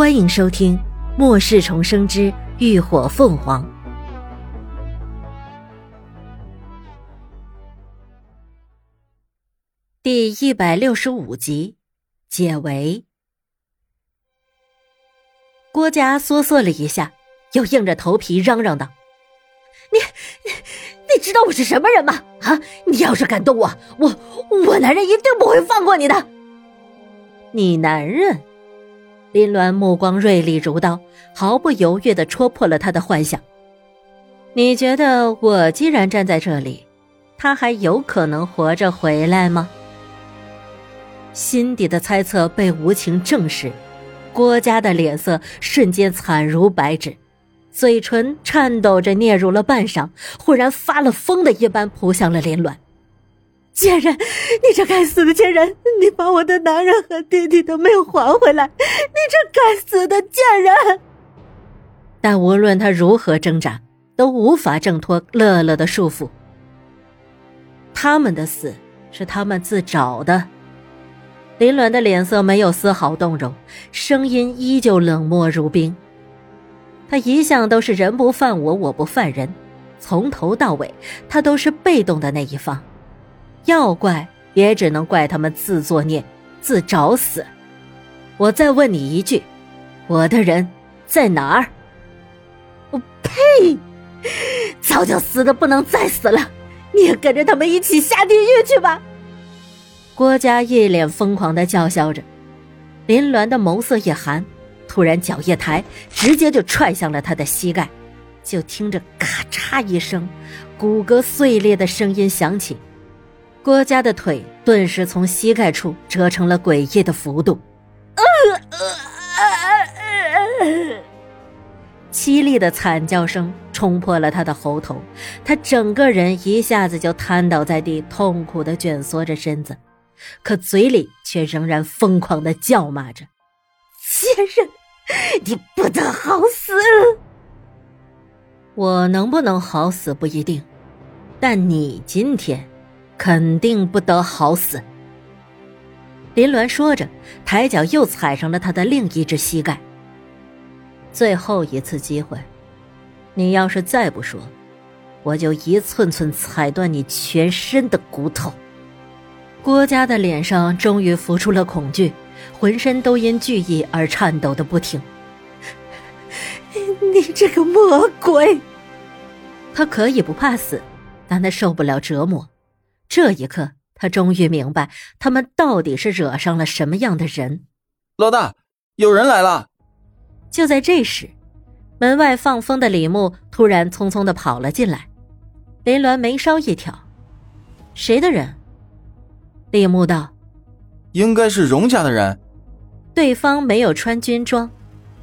欢迎收听《末世重生之浴火凤凰》第一百六十五集，解围。郭嘉缩缩了一下，又硬着头皮嚷嚷道：“你，你知道我是什么人吗？啊！你要是敢动我，我我男人一定不会放过你的。你男人？”林鸾目光锐利如刀，毫不犹豫的戳破了他的幻想。你觉得我既然站在这里，他还有可能活着回来吗？心底的猜测被无情证实，郭嘉的脸色瞬间惨如白纸，嘴唇颤抖着嗫嚅了半晌，忽然发了疯的一般扑向了林鸾。贱人，你这该死的贱人！你把我的男人和弟弟都没有还回来，你这该死的贱人！但无论他如何挣扎，都无法挣脱乐乐的束缚。他们的死是他们自找的。林鸾的脸色没有丝毫动容，声音依旧冷漠如冰。他一向都是人不犯我，我不犯人，从头到尾，他都是被动的那一方。要怪也只能怪他们自作孽，自找死。我再问你一句，我的人在哪儿？我呸！早就死的不能再死了，你也跟着他们一起下地狱去吧！郭嘉一脸疯狂的叫嚣着，林鸾的眸色一寒，突然脚一抬，直接就踹向了他的膝盖。就听着咔嚓一声，骨骼碎裂的声音响起。郭嘉的腿顿时从膝盖处折成了诡异的幅度，凄厉的惨叫声冲破了他的喉头，他整个人一下子就瘫倒在地，痛苦的蜷缩着身子，可嘴里却仍然疯狂的叫骂着：“贱人，你不得好死！我能不能好死不一定，但你今天……”肯定不得好死。林鸾说着，抬脚又踩上了他的另一只膝盖。最后一次机会，你要是再不说，我就一寸寸踩断你全身的骨头。郭嘉的脸上终于浮出了恐惧，浑身都因惧意而颤抖的不停。你这个魔鬼！他可以不怕死，但他受不了折磨。这一刻，他终于明白他们到底是惹上了什么样的人。老大，有人来了！就在这时，门外放风的李牧突然匆匆的跑了进来。林鸾眉梢一挑：“谁的人？”李牧道：“应该是荣家的人。”对方没有穿军装，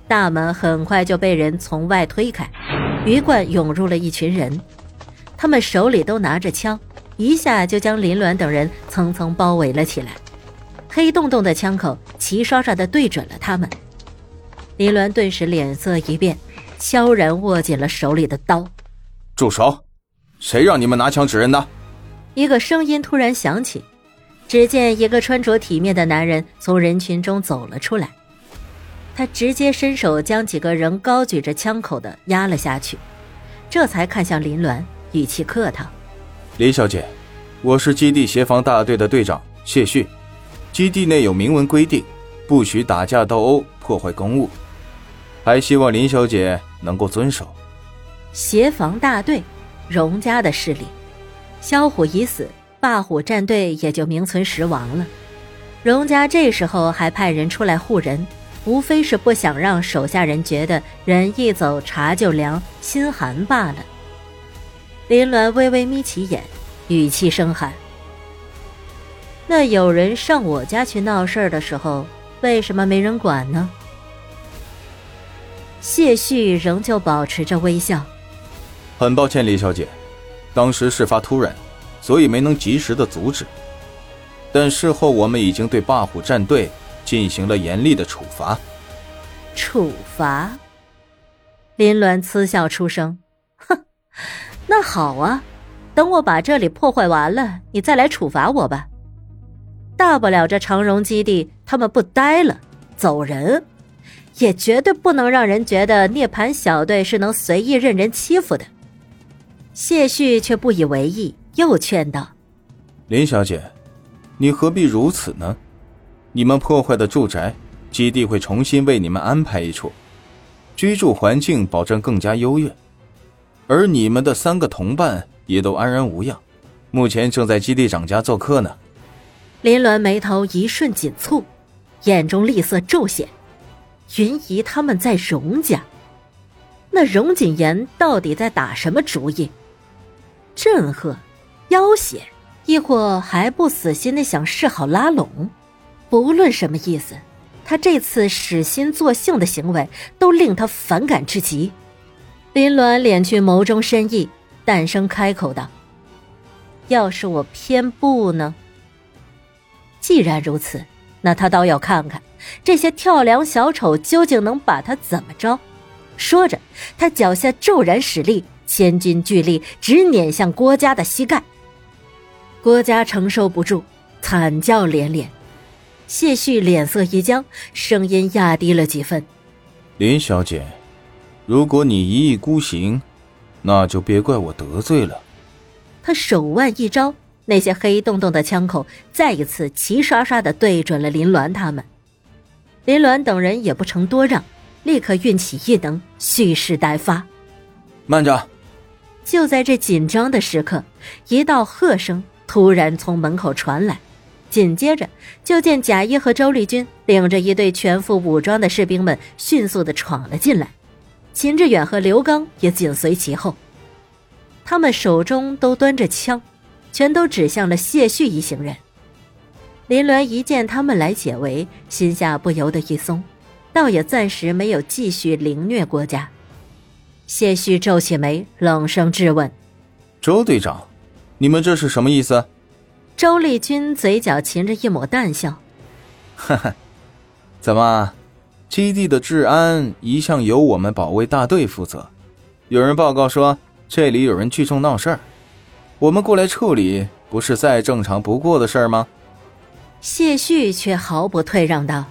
大门很快就被人从外推开，鱼贯涌入了一群人，他们手里都拿着枪。一下就将林鸾等人层层包围了起来，黑洞洞的枪口齐刷刷的对准了他们。林鸾顿时脸色一变，悄然握紧了手里的刀。住手！谁让你们拿枪指人的？一个声音突然响起，只见一个穿着体面的男人从人群中走了出来，他直接伸手将几个人高举着枪口的压了下去，这才看向林鸾，语气客套。林小姐，我是基地协防大队的队长谢旭。基地内有明文规定，不许打架斗殴、破坏公物，还希望林小姐能够遵守。协防大队，荣家的势力，萧虎已死，霸虎战队也就名存实亡了。荣家这时候还派人出来护人，无非是不想让手下人觉得人一走茶就凉，心寒罢了。林鸾微微眯起眼，语气生寒：“那有人上我家去闹事儿的时候，为什么没人管呢？”谢旭仍旧保持着微笑：“很抱歉，李小姐，当时事发突然，所以没能及时的阻止。但事后我们已经对霸虎战队进行了严厉的处罚。”处罚？林鸾嗤笑出声：“哼。”那好啊，等我把这里破坏完了，你再来处罚我吧。大不了这长荣基地他们不待了，走人，也绝对不能让人觉得涅槃小队是能随意任人欺负的。谢旭却不以为意，又劝道：“林小姐，你何必如此呢？你们破坏的住宅，基地会重新为你们安排一处，居住环境保证更加优越。而你们的三个同伴也都安然无恙，目前正在基地长家做客呢。”林鸾眉头一瞬紧蹙，眼中厉色骤显。云姨他们在荣家，那荣锦言到底在打什么主意？震慑、要挟，亦或还不死心的想示好拉拢？不论什么意思，他这次使心作性的行为都令他反感至极。林鸾敛去眸中深意，淡声开口道：“要是我偏不呢？既然如此，那他倒要看看。”这些跳梁小丑究竟能把他怎么着？说着，他脚下骤然使力，千钧巨力直碾向郭嘉的膝盖。郭嘉承受不住，惨叫连连。谢旭脸色一僵，声音压低了几分：“林小姐，如果你一意孤行，那就别怪我得罪了。”他手腕一招，那些黑洞洞的枪口再一次齐刷刷的对准了林鸾他们。林鸾等人也不成多让，立刻运起异能，蓄势待发。慢着！就在这紧张的时刻，一道喝声突然从门口传来，紧接着就见贾一和周丽君领着一队全副武装的士兵们迅速的闯了进来，秦志远和刘刚也紧随其后。他们手中都端着枪，全都指向了谢旭一行人。林鸾一见他们来解围，心下不由得一松，倒也暂时没有继续凌虐郭家。谢旭皱起眉，冷声质问：“周队长，你们这是什么意思？”周丽君嘴角噙着一抹淡笑：“哈哈，怎么，基地的治安一向由我们保卫大队负责？有人报告说这里有人聚众闹事儿，我们过来处理，不是再正常不过的事儿吗？”谢旭却毫不退让道：“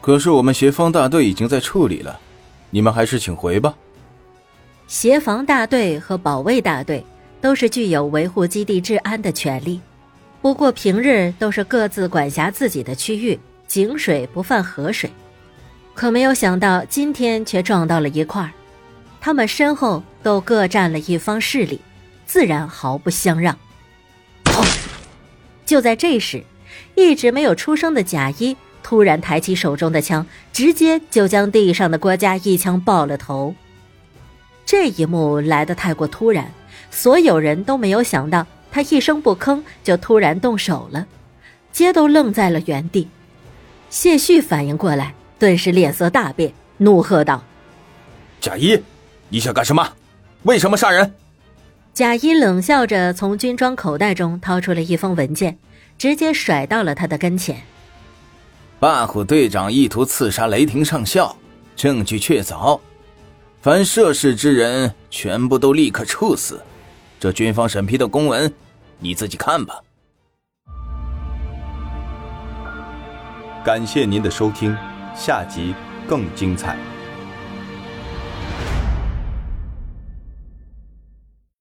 可是我们协防大队已经在处理了，你们还是请回吧。”协防大队和保卫大队都是具有维护基地治安的权利，不过平日都是各自管辖自己的区域，井水不犯河水。可没有想到今天却撞到了一块儿，他们身后都各占了一方势力，自然毫不相让。就在这时。一直没有出声的贾一突然抬起手中的枪，直接就将地上的郭嘉一枪爆了头。这一幕来得太过突然，所有人都没有想到他一声不吭就突然动手了，皆都愣在了原地。谢旭反应过来，顿时脸色大变，怒喝道：“贾一，你想干什么？为什么杀人？”贾一冷笑着从军装口袋中掏出了一封文件。直接甩到了他的跟前。霸虎队长意图刺杀雷霆上校，证据确凿，凡涉事之人全部都立刻处死。这军方审批的公文，你自己看吧。感谢您的收听，下集更精彩。